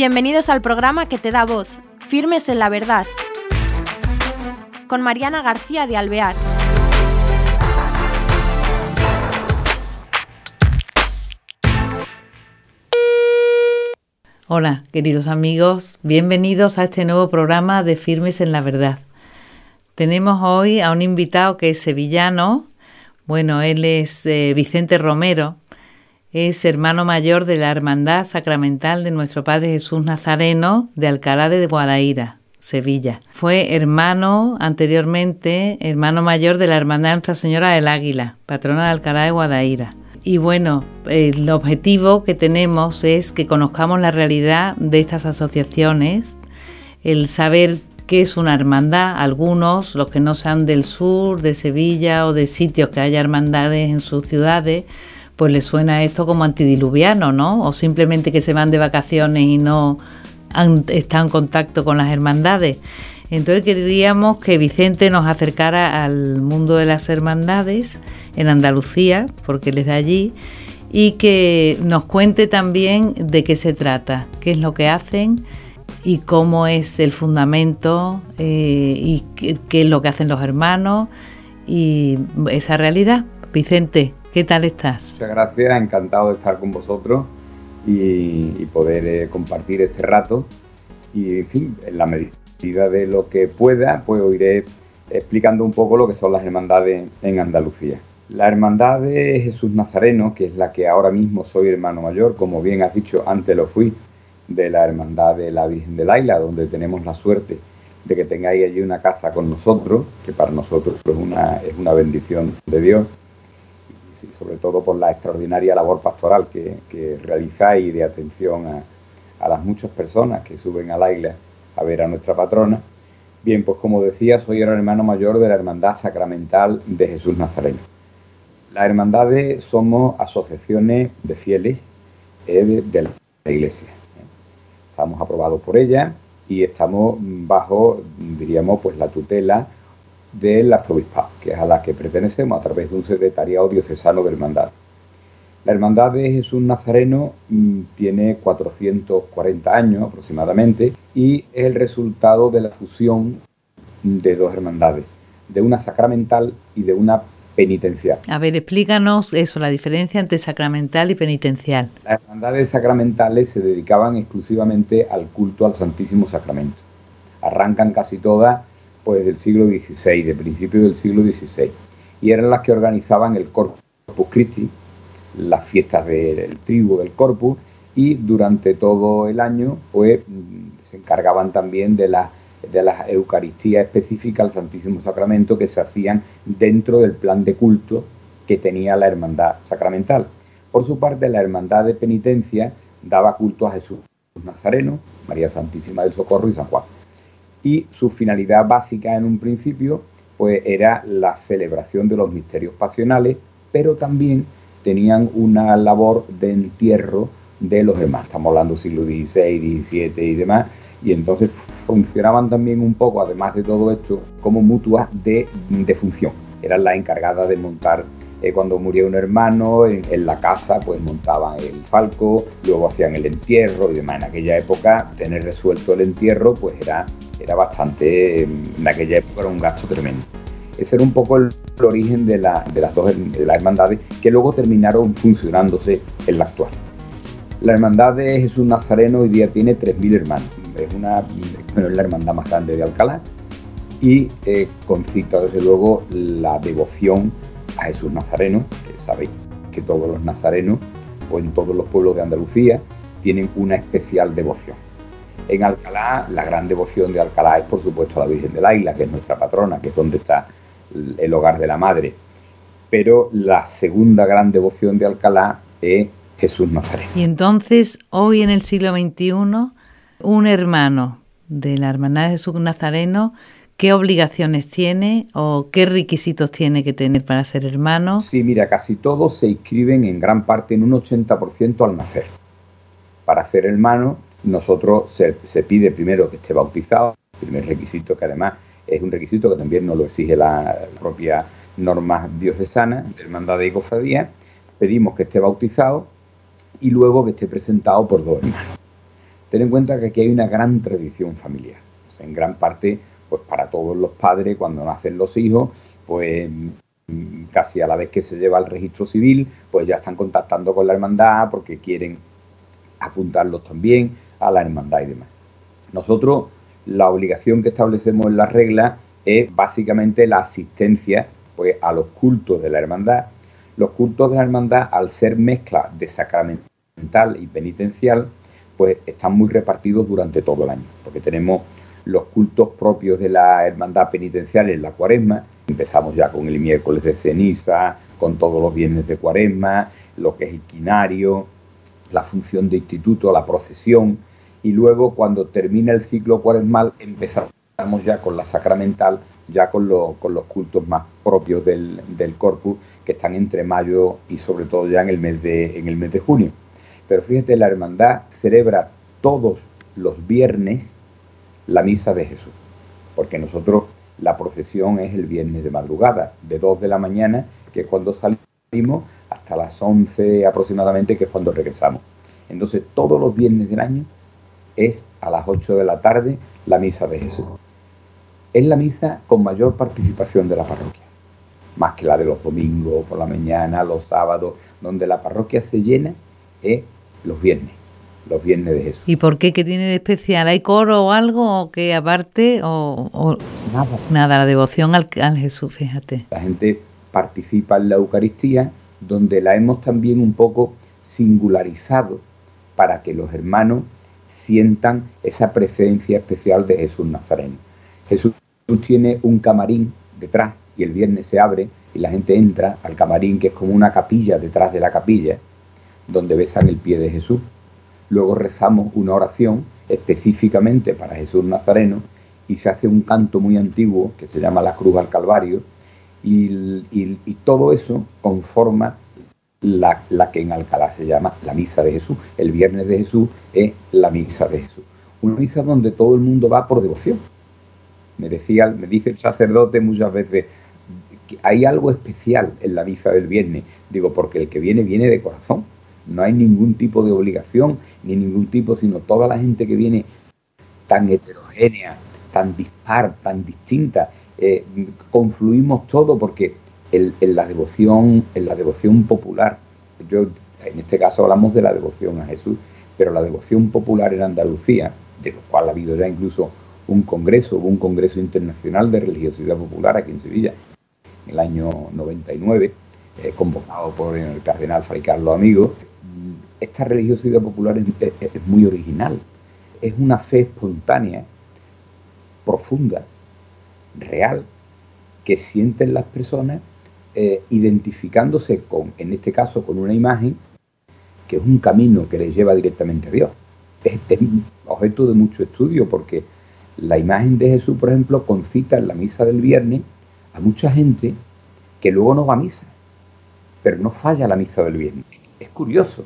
Bienvenidos al programa que te da voz, Firmes en la Verdad, con Mariana García de Alvear. Hola, queridos amigos, bienvenidos a este nuevo programa de Firmes en la Verdad. Tenemos hoy a un invitado que es sevillano, bueno, él es eh, Vicente Romero, es hermano mayor de la Hermandad Sacramental de nuestro Padre Jesús Nazareno de Alcalá de Guadaira, Sevilla. Fue hermano anteriormente, hermano mayor de la Hermandad Nuestra Señora del Águila, patrona de Alcalá de Guadaira. Y bueno, el objetivo que tenemos es que conozcamos la realidad de estas asociaciones, el saber qué es una hermandad. Algunos, los que no sean del sur, de Sevilla o de sitios que haya hermandades en sus ciudades, pues les suena esto como antidiluviano, ¿no? O simplemente que se van de vacaciones y no están en contacto con las hermandades. Entonces queríamos que Vicente nos acercara al mundo de las hermandades en Andalucía, porque él es de allí, y que nos cuente también de qué se trata, qué es lo que hacen y cómo es el fundamento eh, y qué, qué es lo que hacen los hermanos y esa realidad. Vicente, ¿Qué tal estás? Muchas gracias, encantado de estar con vosotros y, poder eh, compartir este rato. Y en fin, en la medida de lo que pueda, pues iré explicando un poco lo que son las hermandades en Andalucía. La hermandad de Jesús Nazareno, que es la que ahora mismo soy hermano mayor, como bien has dicho, antes lo fui, de la hermandad de la Virgen de Laila, donde tenemos la suerte de que tengáis allí una casa con nosotros, que para nosotros es una, es una bendición de Dios sobre todo por la extraordinaria labor pastoral que, realizáis de atención a, las muchas personas que suben a la isla a ver a nuestra patrona. Bien, pues como decía, soy el hermano mayor de la Hermandad Sacramental de Jesús Nazareno. Las hermandades somos asociaciones de fieles eh, de, la Iglesia. Estamos aprobados por ella y estamos bajo, diríamos, pues la tutela del arzobispado, que es a la que pertenecemos a través de un secretariado diocesano de hermandad. La hermandad de Jesús Nazareno mm, tiene 440 años aproximadamente y es el resultado de la fusión de dos hermandades, de una sacramental y de una penitencial. A ver, explícanos eso, la diferencia entre sacramental y penitencial. Las hermandades sacramentales se dedicaban exclusivamente al culto al Santísimo Sacramento. Arrancan casi todas pues del siglo XVI, de principios del siglo XVI, y eran las que organizaban el Corpus Christi, las fiestas del tribu del Corpus, y durante todo el año pues se encargaban también de la de las Eucaristías específicas al Santísimo Sacramento que se hacían dentro del plan de culto que tenía la Hermandad Sacramental. Por su parte, la Hermandad de Penitencia daba culto a Jesús Nazareno, María Santísima del Socorro y San Juan y su finalidad básica en un principio pues era la celebración de los misterios pasionales, pero también tenían una labor de entierro de los demás. Estamos hablando siglo XVI, XVII y demás, y entonces funcionaban también un poco, además de todo esto, como mutuas de, de función. Eran las encargadas de montar eh, cuando murió un hermano, en, la casa pues montaban el falco, luego hacían el entierro y demás. En aquella época tener resuelto el entierro pues era, era bastante, en aquella época era un gasto tremendo. Ese era un poco el, origen de, la, de las dos de las hermandades que luego terminaron funcionándose en la actual. La hermandad de Jesús Nazareno hoy día tiene 3.000 hermanos. Es, una, es la hermandad más grande de Alcalá y eh, concita desde luego la devoción a Jesús Nazareno, que sabéis que todos los nazarenos o en todos los pueblos de Andalucía tienen una especial devoción. En Alcalá, la gran devoción de Alcalá es por supuesto la Virgen de la Isla, que es nuestra patrona, que es donde está el hogar de la Madre. Pero la segunda gran devoción de Alcalá es Jesús Nazareno. Y entonces, hoy en el siglo XXI, un hermano de la Hermandad de Jesús Nazareno ¿Qué obligaciones tiene o qué requisitos tiene que tener para ser hermano? Sí, mira, casi todos se inscriben en gran parte en un 80% al nacer. Para ser hermano, nosotros se, pide primero que esté bautizado, primer requisito que además es un requisito que también nos lo exige la propia norma diocesana hermandad de cofradía, pedimos que esté bautizado y luego que esté presentado por dos hermanos. Ten en cuenta que aquí hay una gran tradición familiar. en gran parte, pues para todos los padres, cuando nacen los hijos, pues casi a la vez que se lleva al registro civil, pues ya están contactando con la hermandad porque quieren apuntarlos también a la hermandad y demás. Nosotros, la obligación que establecemos en la regla es básicamente la asistencia pues, a los cultos de la hermandad. Los cultos de la hermandad, al ser mezcla de sacramental y penitencial, pues están muy repartidos durante todo el año, porque tenemos los cultos propios de la hermandad penitencial en la cuaresma, empezamos ya con el miércoles de ceniza, con todos los viernes de cuaresma, lo que es el quinario, la función de instituto, la procesión, y luego cuando termina el ciclo cuaresmal empezamos ya con la sacramental, ya con, con los cultos más propios del, del, corpus, que están entre mayo y sobre todo ya en el mes de, en el mes de junio. Pero fíjate, la hermandad celebra todos los viernes la misa de Jesús, porque nosotros la procesión es el viernes de madrugada, de 2 de la mañana, que es cuando salimos, hasta las 11 aproximadamente, que es cuando regresamos. Entonces, todos los viernes del año es a las 8 de la tarde la misa de Jesús. Es la misa con mayor participación de la parroquia, más que la de los domingos por la mañana, los sábados, donde la parroquia se llena, es los viernes, los viernes de Jesús. ¿Y por qué? ¿Qué tiene de especial? ¿Hay coro o algo que aparte o, nada? Nada, la devoción al, al Jesús, fíjate. La gente participa en la Eucaristía, donde la hemos también un poco singularizado para que los hermanos sientan esa presencia especial de Jesús Nazareno. Jesús tiene un camarín detrás y el viernes se abre y la gente entra al camarín que es como una capilla detrás de la capilla donde besan el pie de Jesús. Luego rezamos una oración específicamente para Jesús Nazareno y se hace un canto muy antiguo que se llama la Cruz al Calvario y, todo eso conforma la, que en Alcalá se llama la Misa de Jesús. El Viernes de Jesús es la Misa de Jesús. Una misa donde todo el mundo va por devoción. Me, decía, me dice el sacerdote muchas veces, que hay algo especial en la misa del viernes. Digo, porque el que viene viene de corazón no hay ningún tipo de obligación, ni ningún tipo, sino toda la gente que viene tan heterogénea, tan dispar, tan distinta, eh, confluimos todo porque en, la devoción, en la devoción popular, yo en este caso hablamos de la devoción a Jesús, pero la devoción popular en Andalucía, de lo cual ha habido ya incluso un congreso, hubo un congreso internacional de religiosidad popular aquí en Sevilla, en el año 99, eh, convocado por el cardenal Fray Carlos Amigo, esta religiosidad popular es, muy original. Es una fe espontánea, profunda, real, que sienten las personas eh, identificándose con, en este caso, con una imagen que es un camino que les lleva directamente a Dios. Es, objeto de mucho estudio porque la imagen de Jesús, por ejemplo, concita en la misa del viernes a mucha gente que luego no va a misa, pero no falla la misa del viernes. Es curioso,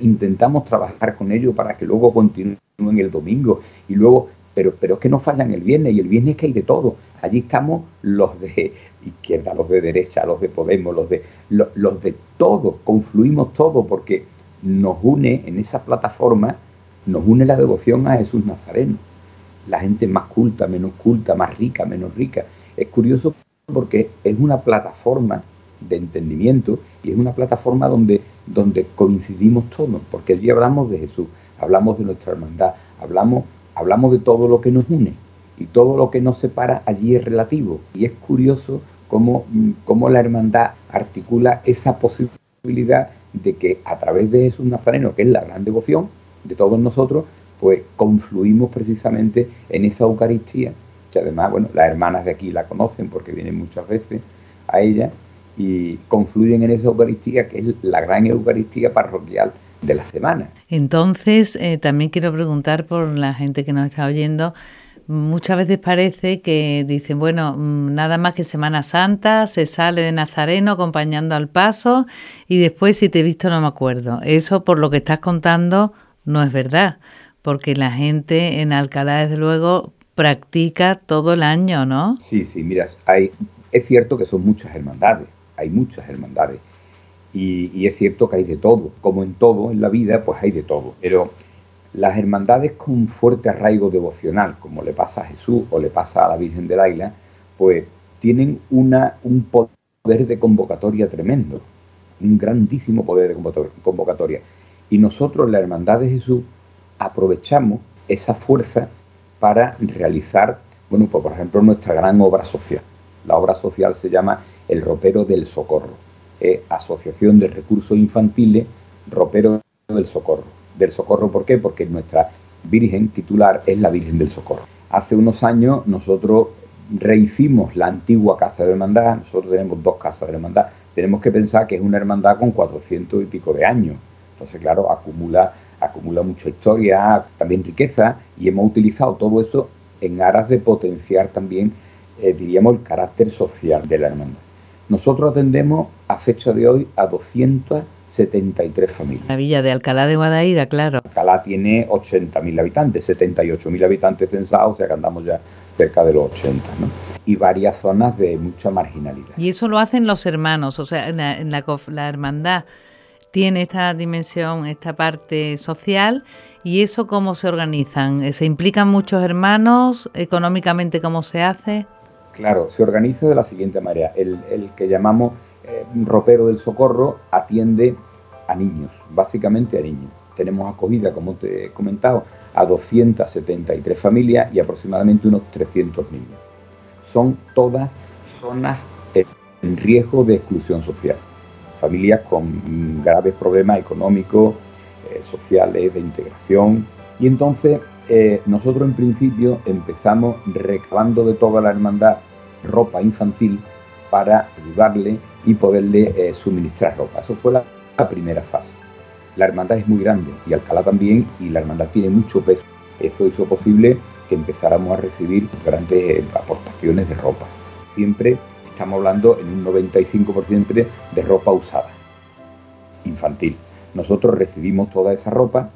intentamos trabajar con ellos para que luego continúen el domingo y luego, pero, pero es que no fallan el viernes y el viernes que hay de todo. Allí estamos los de izquierda, los de derecha, los de Podemos, los de los, de todos, confluimos todos porque nos une en esa plataforma, nos une la devoción a Jesús Nazareno. La gente más culta, menos culta, más rica, menos rica. Es curioso porque es una plataforma de entendimiento y es una plataforma donde, donde coincidimos todos, porque allí hablamos de Jesús, hablamos de nuestra hermandad, hablamos, hablamos de todo lo que nos une y todo lo que nos separa allí es relativo. Y es curioso cómo, cómo la hermandad articula esa posibilidad de que a través de Jesús Nazareno, que es la gran devoción de todos nosotros, pues confluimos precisamente en esa Eucaristía, que además, bueno, las hermanas de aquí la conocen porque vienen muchas veces a ella, y confluyen en esa Eucaristía que es la gran Eucaristía parroquial de la semana. Entonces, eh, también quiero preguntar por la gente que nos está oyendo. Muchas veces parece que dicen, bueno, mm, nada más que Semana Santa, se sale de Nazareno acompañando al paso y después si te he visto no me acuerdo. Eso por lo que estás contando no es verdad, porque la gente en Alcalá desde luego practica todo el año, ¿no? Sí, sí, mira, hay, es cierto que son muchas hermandades, hay muchas hermandades. Y, es cierto que hay de todo, como en todo en la vida, pues hay de todo. Pero Las hermandades con fuerte arraigo devocional, como le pasa a Jesús o le pasa a la Virgen del Águila, pues tienen una, un poder de convocatoria tremendo, un grandísimo poder de convocatoria. Y nosotros, la Hermandad de Jesús, aprovechamos esa fuerza para realizar, bueno, pues por ejemplo, nuestra gran obra social. La obra social se llama El Ropero del Socorro, Asociación de Recursos Infantiles Ropero del Socorro. Del Socorro, ¿por qué? Porque nuestra Virgen titular es la Virgen del Socorro. Hace unos años nosotros rehicimos la antigua Casa de Hermandad, nosotros tenemos dos casas de hermandad, tenemos que pensar que es una hermandad con 400 y pico de años, entonces claro, acumula, acumula mucha historia, también riqueza, y hemos utilizado todo eso en aras de potenciar también, eh, diríamos, el carácter social de la hermandad. Nosotros atendemos a fecha de hoy a 273 familias. La villa de Alcalá de Guadaira, claro. Alcalá tiene 80.000 habitantes, 78.000 habitantes censados, o sea que andamos ya cerca de los 80, ¿no? Y varias zonas de mucha marginalidad. Y eso lo hacen los hermanos, o sea, en la, la hermandad tiene esta dimensión, esta parte social. ¿Y eso cómo se organizan? ¿Se implican muchos hermanos? ¿Económicamente cómo se hace? Claro, se organiza de la siguiente manera. El, que llamamos eh, ropero del socorro atiende a niños, básicamente a niños. Tenemos acogida, como te he comentado, a 273 familias y aproximadamente unos 300 niños. Son todas zonas en riesgo de exclusión social. Familias con graves problemas económicos, eh, sociales, de integración. Y entonces eh, nosotros en principio empezamos recabando de toda la hermandad ropa infantil para ayudarle y poderle eh, suministrar ropa. Eso fue la, primera fase. La hermandad es muy grande y Alcalá también y la hermandad tiene mucho peso. Eso hizo posible que empezáramos a recibir grandes aportaciones de ropa. Siempre estamos hablando en un 95% de ropa usada, infantil. Nosotros recibimos toda esa ropa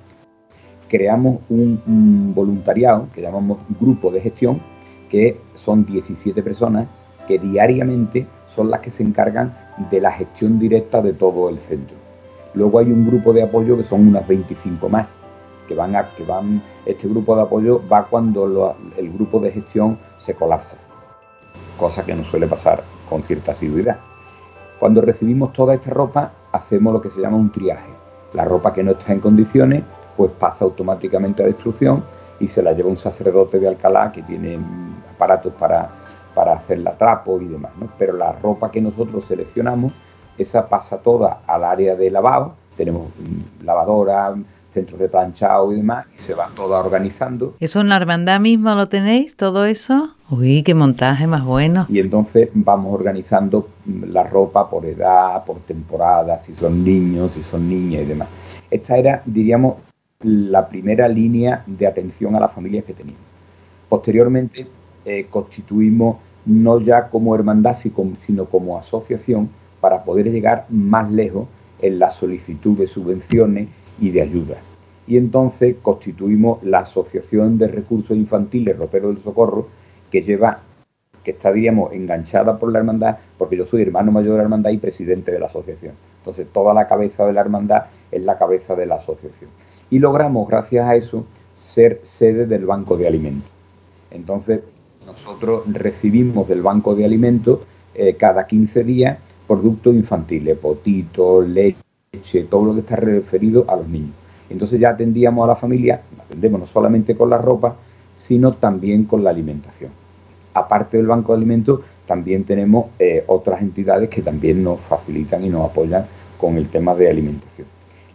creamos un, voluntariado que llamamos grupo de gestión, que son 17 personas que diariamente son las que se encargan de la gestión directa de todo el centro. Luego hay un grupo de apoyo que son unas 25 más, que van a, que van, este grupo de apoyo va cuando el grupo de gestión se colapsa, cosa que no suele pasar con cierta asiduidad. Cuando recibimos toda esta ropa, hacemos lo que se llama un triaje. La ropa que no está en condiciones pues pasa automáticamente a destrucción y se la lleva un sacerdote de Alcalá que tiene aparatos para, para hacer la trapo y demás. Pero la ropa que nosotros seleccionamos, esa pasa toda al área de lavado, tenemos lavadora, centros de planchado y demás, y se va toda organizando. ¿Eso en la hermandad misma lo tenéis, todo eso? Uy, qué montaje más bueno. Y entonces vamos organizando la ropa por edad, por temporada, si son niños, si son niñas y demás. Esta era, diríamos, la primera línea de atención a las familias que teníamos. Posteriormente eh, constituimos no ya como hermandad, sino como asociación para poder llegar más lejos en la solicitud de subvenciones y de ayudas. Y entonces constituimos la Asociación de Recursos Infantiles Ropero del Socorro, que lleva, que estaríamos enganchada por la hermandad, porque yo soy hermano mayor de la hermandad y presidente de la asociación. Entonces toda la cabeza de la hermandad es la cabeza de la asociación y logramos, gracias a eso, ser sede del Banco de Alimentos. Entonces, nosotros recibimos del Banco de Alimentos eh, cada 15 días productos infantiles, potitos, leche, todo lo que está referido a los niños. Entonces ya atendíamos a la familia, atendemos no solamente con la ropa, sino también con la alimentación. Aparte del Banco de Alimentos, también tenemos eh, otras entidades que también nos facilitan y nos apoyan con el tema de alimentación.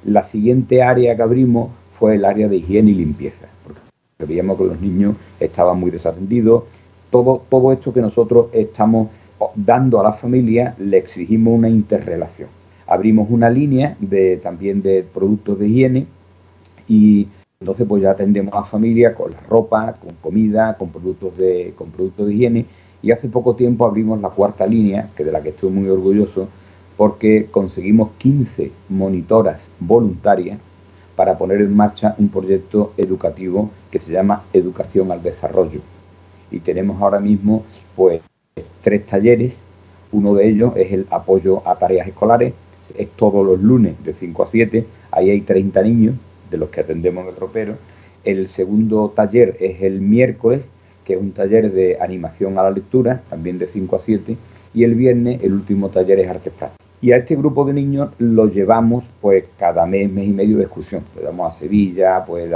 La siguiente área que abrimos fue el área de higiene y limpieza, porque veíamos que los niños estaban muy desatendidos. Todo, todo esto que nosotros estamos dando a la familia le exigimos una interrelación. Abrimos una línea de, también de productos de higiene y entonces pues ya atendemos a la familia con la ropa, con comida, con productos de, con productos de higiene y hace poco tiempo abrimos la cuarta línea, que de la que estoy muy orgulloso, porque conseguimos 15 monitoras voluntarias para poner en marcha un proyecto educativo que se llama Educación al Desarrollo. Y tenemos ahora mismo pues tres talleres, uno de ellos es el apoyo a tareas escolares, es todos los lunes de 5 a 7, ahí hay 30 niños de los que atendemos en el ropero. El segundo taller es el miércoles, que es un taller de animación a la lectura, también de 5 a 7, y el viernes el último taller es arte práctico. Y a este grupo de niños lo llevamos pues cada mes, mes y medio de excursión. Le damos a Sevilla, pues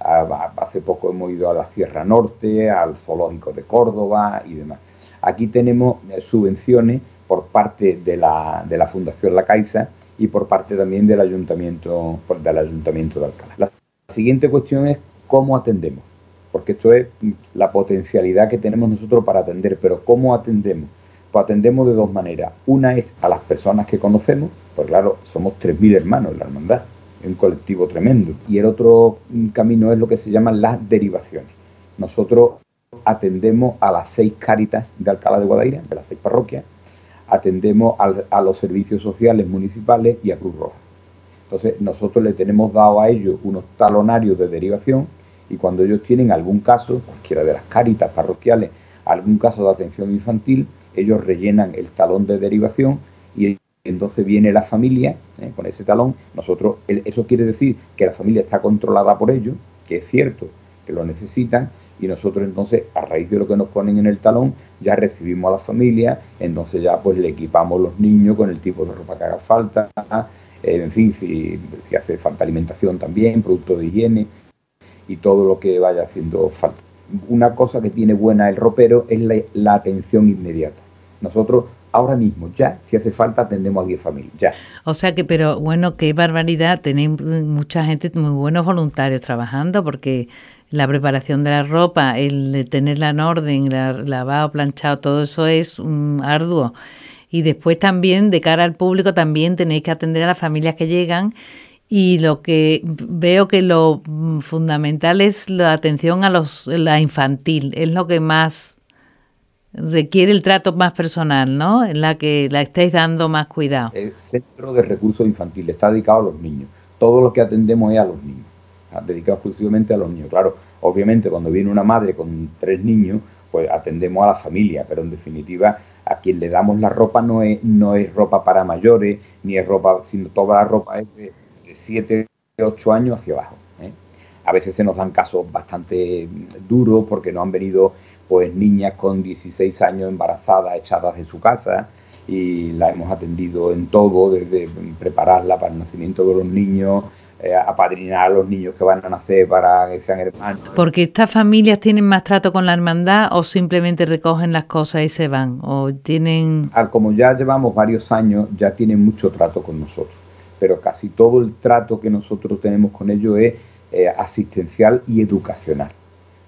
hace poco hemos ido a la Sierra Norte, al Zoológico de Córdoba y demás. Aquí tenemos eh, subvenciones por parte de la, Fundación La Caixa y por parte también del Ayuntamiento, del Ayuntamiento de Alcalá. La siguiente cuestión es cómo atendemos, porque esto es la potencialidad que tenemos nosotros para atender, pero ¿cómo atendemos? Pues atendemos de dos maneras. Una es a las personas que conocemos, pues claro, somos 3.000 hermanos en la hermandad, un colectivo tremendo. Y el otro camino es lo que se llaman las derivaciones. Nosotros atendemos a las seis cáritas de Alcalá de Guadaira, de las seis parroquias, atendemos a los servicios sociales municipales y a Cruz Roja. Entonces nosotros le tenemos dado a ellos unos talonarios de derivación y cuando ellos tienen algún caso, cualquiera de las cáritas parroquiales, algún caso de atención infantil, ellos rellenan el talón de derivación y entonces viene la familia ¿eh? con ese talón. Nosotros, eso quiere decir que la familia está controlada por ellos, que es cierto que lo necesitan, y nosotros entonces, a raíz de lo que nos ponen en el talón, ya recibimos a la familia, entonces ya pues le equipamos los niños con el tipo de ropa que haga falta, eh, en fin, si, si hace falta alimentación también, productos de higiene y todo lo que vaya haciendo falta. Una cosa que tiene buena el ropero es la atención inmediata. Nosotros ahora mismo, ya, si hace falta, atendemos a 10 familias, ya. O sea que, pero bueno, qué barbaridad, tenéis mucha gente, muy buenos voluntarios trabajando, porque la preparación de la ropa, el tenerla en orden, la, lavado, planchado, todo eso es un arduo. Y después también, de cara al público, también tenéis que atender a las familias que llegan. Y lo que veo que lo fundamental es la atención a los, la infantil, es lo que más requiere el trato más personal, ¿no? En la que la estáis dando más cuidado. El Centro de Recursos Infantiles está dedicado a los niños. Todo lo que atendemos es a los niños, dedicado exclusivamente a los niños. Claro, obviamente cuando viene una madre con tres niños, pues atendemos a la familia, pero en definitiva a quien le damos la ropa no es, no es ropa para mayores, ni es ropa, sino toda la ropa es de, siete 7, 8 años hacia abajo. A veces se nos dan casos bastante duros porque no han venido pues niñas con 16 años embarazadas echadas de su casa y la hemos atendido en todo, desde prepararla para el nacimiento de los niños, eh, apadrinar a los niños que van a nacer para que sean hermanos. ¿Porque estas familias tienen más trato con la hermandad o simplemente recogen las cosas y se van? ¿O tienen...? como ya llevamos varios años, ya tienen mucho trato con nosotros, pero casi todo el trato que nosotros tenemos con ellos es eh, asistencial y educacional.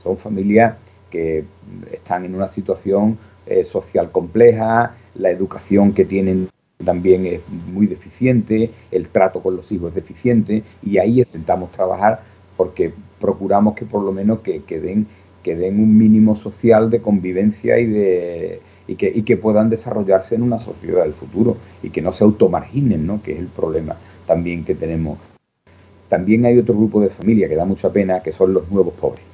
Son familias que están en una situación eh, social compleja, la educación que tienen también es muy deficiente, el trato con los hijos es deficiente y ahí intentamos trabajar porque procuramos que por lo menos que, den, que den un mínimo social de convivencia y de y que, y que puedan desarrollarse en una sociedad del futuro y que no se automarginen, ¿no? que es el problema también que tenemos. También hay otro grupo de familia que da mucha pena, que son los nuevos pobres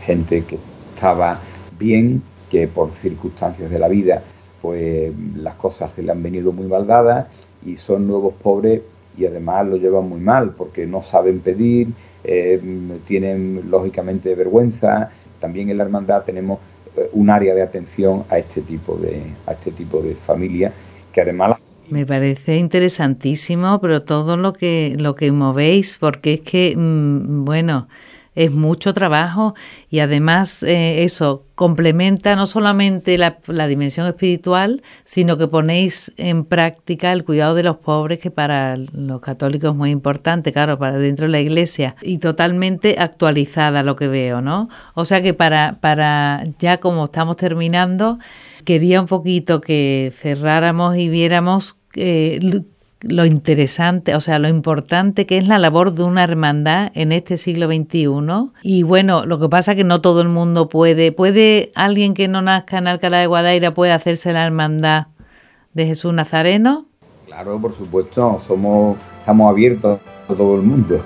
gente que estaba bien, que por circunstancias de la vida, pues las cosas se le han venido muy mal dadas y son nuevos pobres y además lo llevan muy mal porque no saben pedir, eh, tienen lógicamente vergüenza. También en la hermandad tenemos eh, un área de atención a este tipo de a este tipo de familias que además me parece interesantísimo, pero todo lo que lo que movéis, porque es que mm, bueno, es mucho trabajo y además eh, eso complementa no solamente la, dimensión espiritual, sino que ponéis en práctica el cuidado de los pobres, que para los católicos es muy importante, claro, para dentro de la iglesia, y totalmente actualizada lo que veo, ¿no? O sea que para, para ya como estamos terminando, quería un poquito que cerráramos y viéramos eh, lo interesante, o sea, lo importante que es la labor de una hermandad en este siglo XXI. Y bueno, lo que pasa es que no todo el mundo puede. ¿Puede alguien que no nazca en Alcalá de Guadaira puede hacerse la hermandad de Jesús Nazareno? Claro, por supuesto, somos, estamos abiertos a todo el mundo.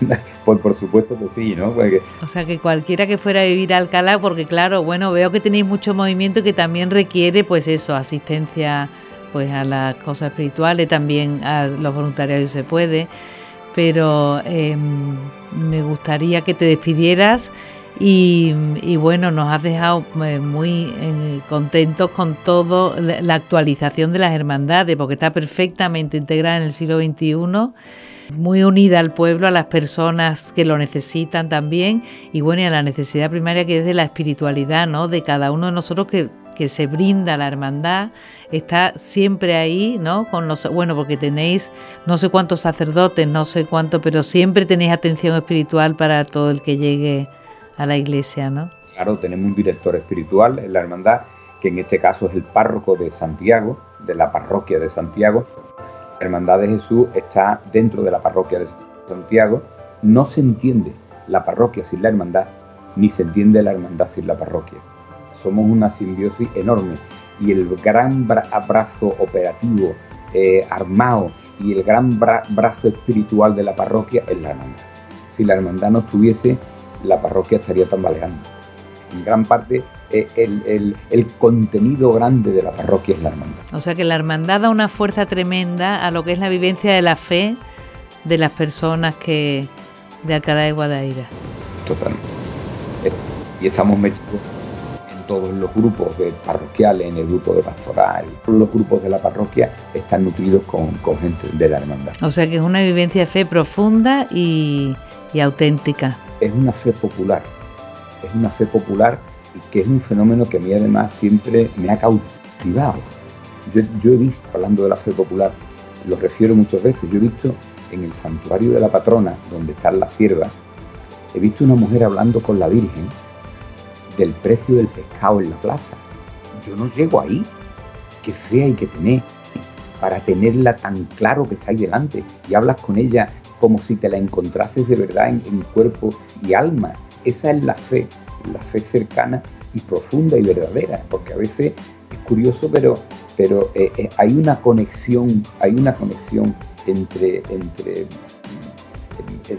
pues por supuesto que sí, ¿no? O sea, que cualquiera que fuera a vivir a Alcalá, porque claro, bueno, veo que tenéis mucho movimiento que también requiere, pues eso, asistencia pues a las cosas espirituales, también a los voluntarios se puede, pero em, me gustaría que te despidieras y, bueno, nos has dejado eh, muy eh, contentos con toda la actualización de las hermandades, porque está perfectamente integrada en el siglo XXI muy unida al pueblo, a las personas que lo necesitan también y bueno, y a la necesidad primaria que es de la espiritualidad, ¿no? De cada uno de nosotros que, que se brinda la hermandad, está siempre ahí, ¿no? Con los, bueno, porque tenéis no sé cuántos sacerdotes, no sé cuánto, pero siempre tenéis atención espiritual para todo el que llegue a la iglesia, ¿no? Claro, tenemos un director espiritual en la hermandad, que en este caso es el párroco de Santiago, de la parroquia de Santiago, la Hermandad de Jesús está dentro de la parroquia de Santiago. No se entiende la parroquia sin la hermandad, ni se entiende la hermandad sin la parroquia. Somos una simbiosis enorme y el gran brazo operativo, eh, armado y el gran brazo espiritual de la parroquia es la hermandad. Si la hermandad no estuviese, la parroquia estaría tambaleando. En gran parte eh, el, contenido grande de la parroquia es la hermandad. O sea que la hermandad da una fuerza tremenda a lo que es la vivencia de la fe de las personas que de Alcalá de Guadaira. Totalmente. Eh, y estamos metidos todos los grupos de parroquiales, en el grupo de pastoral, todos los grupos de la parroquia están nutridos con, gente de la hermandad. O sea que es una vivencia de fe profunda y, y auténtica. Es una fe popular, es una fe popular que es un fenómeno que a mí además siempre me ha cautivado. Yo, he visto, hablando de la fe popular, lo refiero muchas veces, yo he visto en el santuario de la patrona, donde está la sierva, he visto una mujer hablando con la Virgen del precio del pescado en la plaza. Yo no llego ahí. Qué fe hay que tener para tenerla tan claro que está ahí delante y hablas con ella como si te la encontrases de verdad en, cuerpo y alma. Esa es la fe la fe cercana y profunda y verdadera, porque a veces es curioso, pero, pero eh, eh, hay una conexión, hay una conexión entre, entre,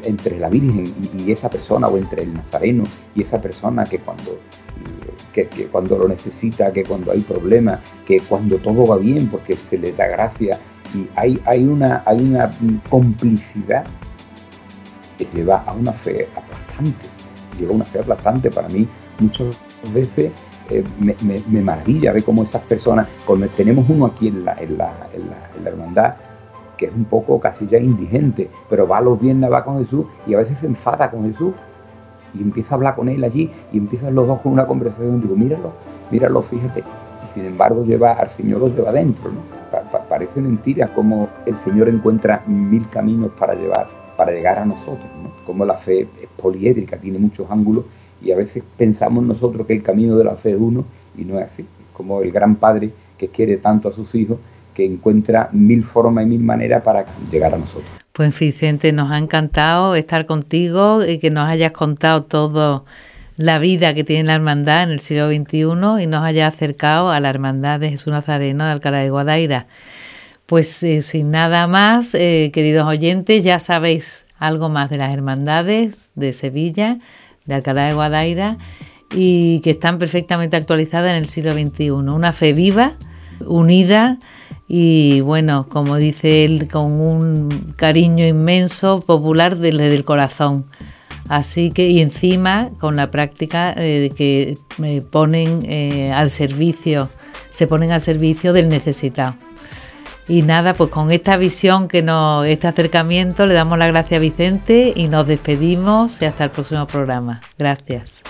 entre la Virgen y, esa persona, o entre el Nazareno y esa persona que cuando, que, cuando lo necesita, que cuando hay problemas, que cuando todo va bien, porque se le da gracia, y hay, hay, una, hay una complicidad que lleva a una fe aplastante llegó una fe aplastante para mí. Muchas veces eh, me, maravilla ver cómo esas personas, cuando tenemos uno aquí en la, en la, hermandad, que es un poco casi ya indigente, pero va a los viernes, va con Jesús y a veces se enfada con Jesús y empieza a hablar con él allí y empiezan los dos con una conversación digo, míralo, míralo, fíjate. Y sin embargo lleva al Señor lo lleva adentro, ¿no? parece mentira cómo el Señor encuentra mil caminos para llevar para llegar a nosotros, como la fe es poliédrica, tiene muchos ángulos y a veces pensamos nosotros que el camino de la fe es uno y no es así, como el gran padre que quiere tanto a sus hijos encuentra mil formas y mil maneras para llegar a nosotros. Pues Vicente, nos ha encantado estar contigo y que nos hayas contado todo la vida que tiene la hermandad en el siglo XXI y nos hayas acercado a la hermandad de Jesús Nazareno de Alcalá de Guadaira. Pues eh, sin nada más, eh, queridos oyentes, ya sabéis algo más de las hermandades de Sevilla, de Alcalá de Guadaira, y que están perfectamente actualizadas en el siglo XXI. Una fe viva, unida y, bueno, como dice él, con un cariño inmenso, popular desde el corazón. Así que, y encima con la práctica eh, que ponen al servicio, se ponen al servicio del necesitado. Y nada, pues con esta visión que nos, este acercamiento, le damos la gracia a Vicente y nos despedimos y hasta el próximo programa. Gracias.